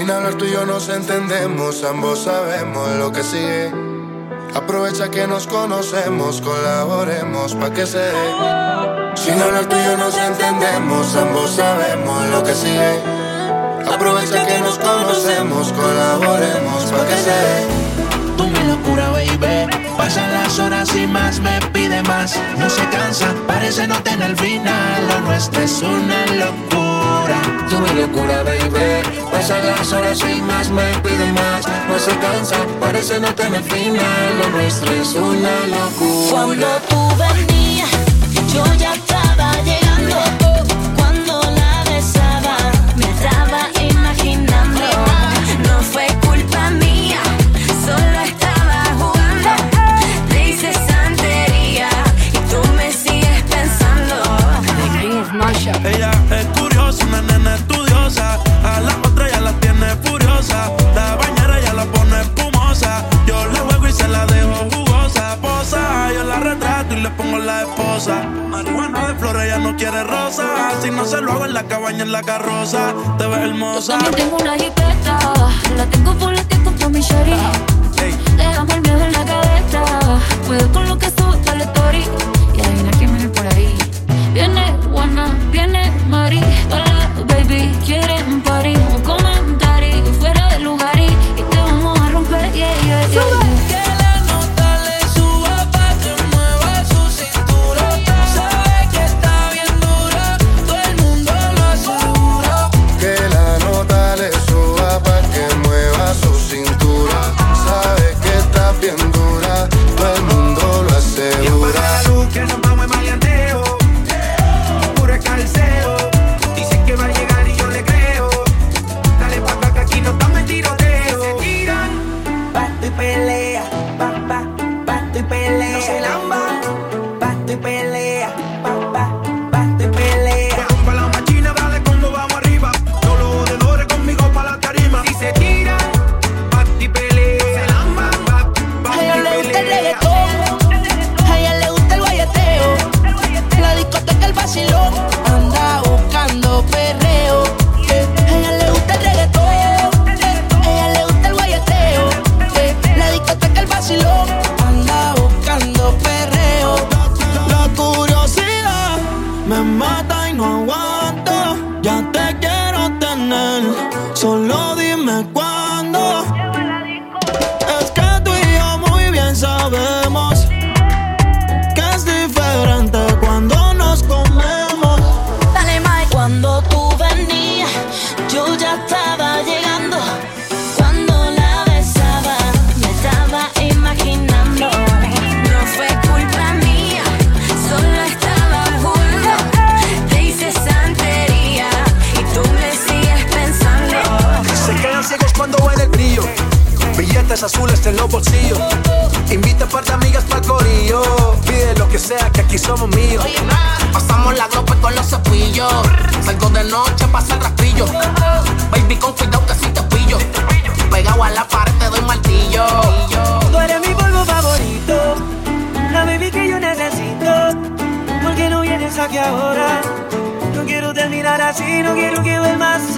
Sin hablar tú y yo nos entendemos, ambos sabemos lo que sigue. Aprovecha que nos conocemos, colaboremos pa' que se dé. Sin hablar tú y yo nos entendemos, ambos sabemos lo que sigue. Aprovecha que nos conocemos, colaboremos pa' que se dé. Tú mi locura, baby. Pasan las horas y más me pide más. No se cansa, parece no tener final. Lo nuestro es una locura. Tú mi locura, baby. Pasan las horas y más me pide más. No se cansa, parece no tener final. Lo nuestro es una locura. Cuando tú venías, yo ya estaba le pongo la esposa. Marihuana de flores, ella no quiere rosa. Si no se lo hago en la cabaña, en la carroza. Te ves Yo hermosa. también tengo una jipeta, la tengo por la que compró mi shorty. Déjame el miedo en la cabeza, y solo dime cuándo. Billetes azules en los bolsillos. Invita a par de amigas para corillo. Pide lo que sea, que aquí somos míos. Pasamos la glope con los cepillos. Salgo de noche, pasa el rastrillo. Baby, con cuidado que si te pillo. Pegado a la pared, te doy martillo. Tú eres mi polvo favorito, la baby que yo necesito. ¿Por qué no vienes aquí ahora? No quiero terminar así, no quiero que vuelvas.